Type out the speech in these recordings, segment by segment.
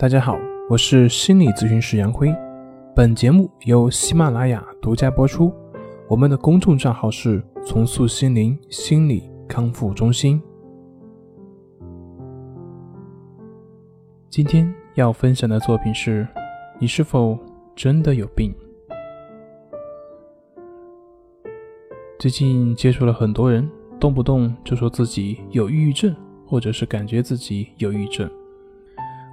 大家好，我是心理咨询师杨辉。本节目由喜马拉雅独家播出。我们的公众账号是“重塑心灵心理康复中心”。今天要分享的作品是：你是否真的有病？最近接触了很多人，动不动就说自己有抑郁症，或者是感觉自己有抑郁症。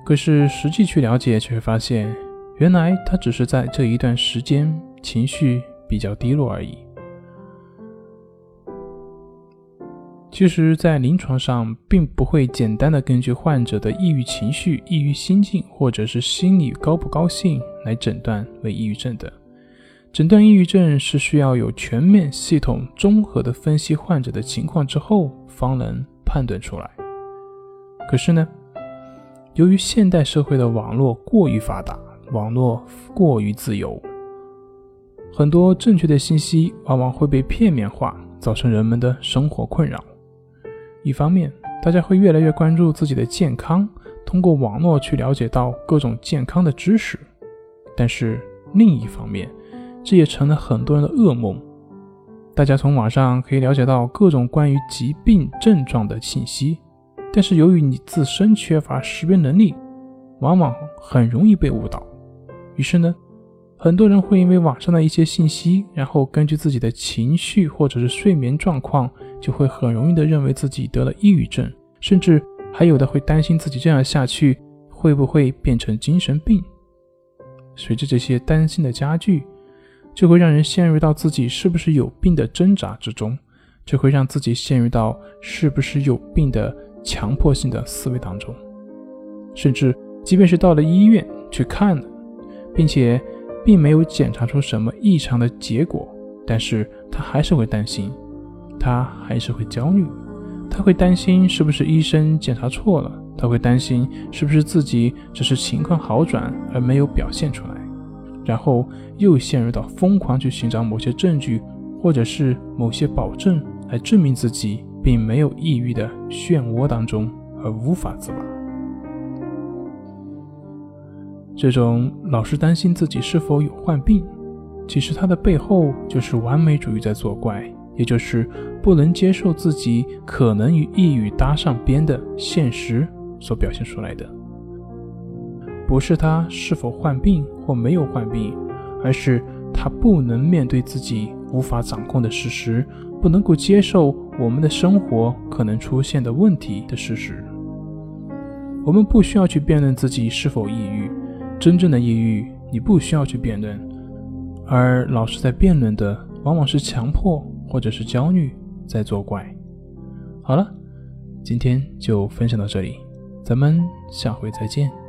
可是实际去了解，却发现，原来他只是在这一段时间情绪比较低落而已。其实，在临床上，并不会简单的根据患者的抑郁情绪、抑郁心境，或者是心理高不高兴来诊断为抑郁症的。诊断抑郁症是需要有全面、系统、综合的分析患者的情况之后，方能判断出来。可是呢？由于现代社会的网络过于发达，网络过于自由，很多正确的信息往往会被片面化，造成人们的生活困扰。一方面，大家会越来越关注自己的健康，通过网络去了解到各种健康的知识；但是另一方面，这也成了很多人的噩梦。大家从网上可以了解到各种关于疾病症状的信息。但是由于你自身缺乏识别能力，往往很容易被误导。于是呢，很多人会因为网上的一些信息，然后根据自己的情绪或者是睡眠状况，就会很容易的认为自己得了抑郁症，甚至还有的会担心自己这样下去会不会变成精神病。随着这些担心的加剧，就会让人陷入到自己是不是有病的挣扎之中，就会让自己陷入到是不是有病的。强迫性的思维当中，甚至即便是到了医院去看了，并且并没有检查出什么异常的结果，但是他还是会担心，他还是会焦虑，他会担心是不是医生检查错了，他会担心是不是自己只是情况好转而没有表现出来，然后又陷入到疯狂去寻找某些证据或者是某些保证来证明自己。并没有抑郁的漩涡当中而无法自拔。这种老是担心自己是否有患病，其实它的背后就是完美主义在作怪，也就是不能接受自己可能与抑郁搭上边的现实所表现出来的。不是他是否患病或没有患病，而是他不能面对自己无法掌控的事实。不能够接受我们的生活可能出现的问题的事实。我们不需要去辩论自己是否抑郁，真正的抑郁你不需要去辩论，而老是在辩论的往往是强迫或者是焦虑在作怪。好了，今天就分享到这里，咱们下回再见。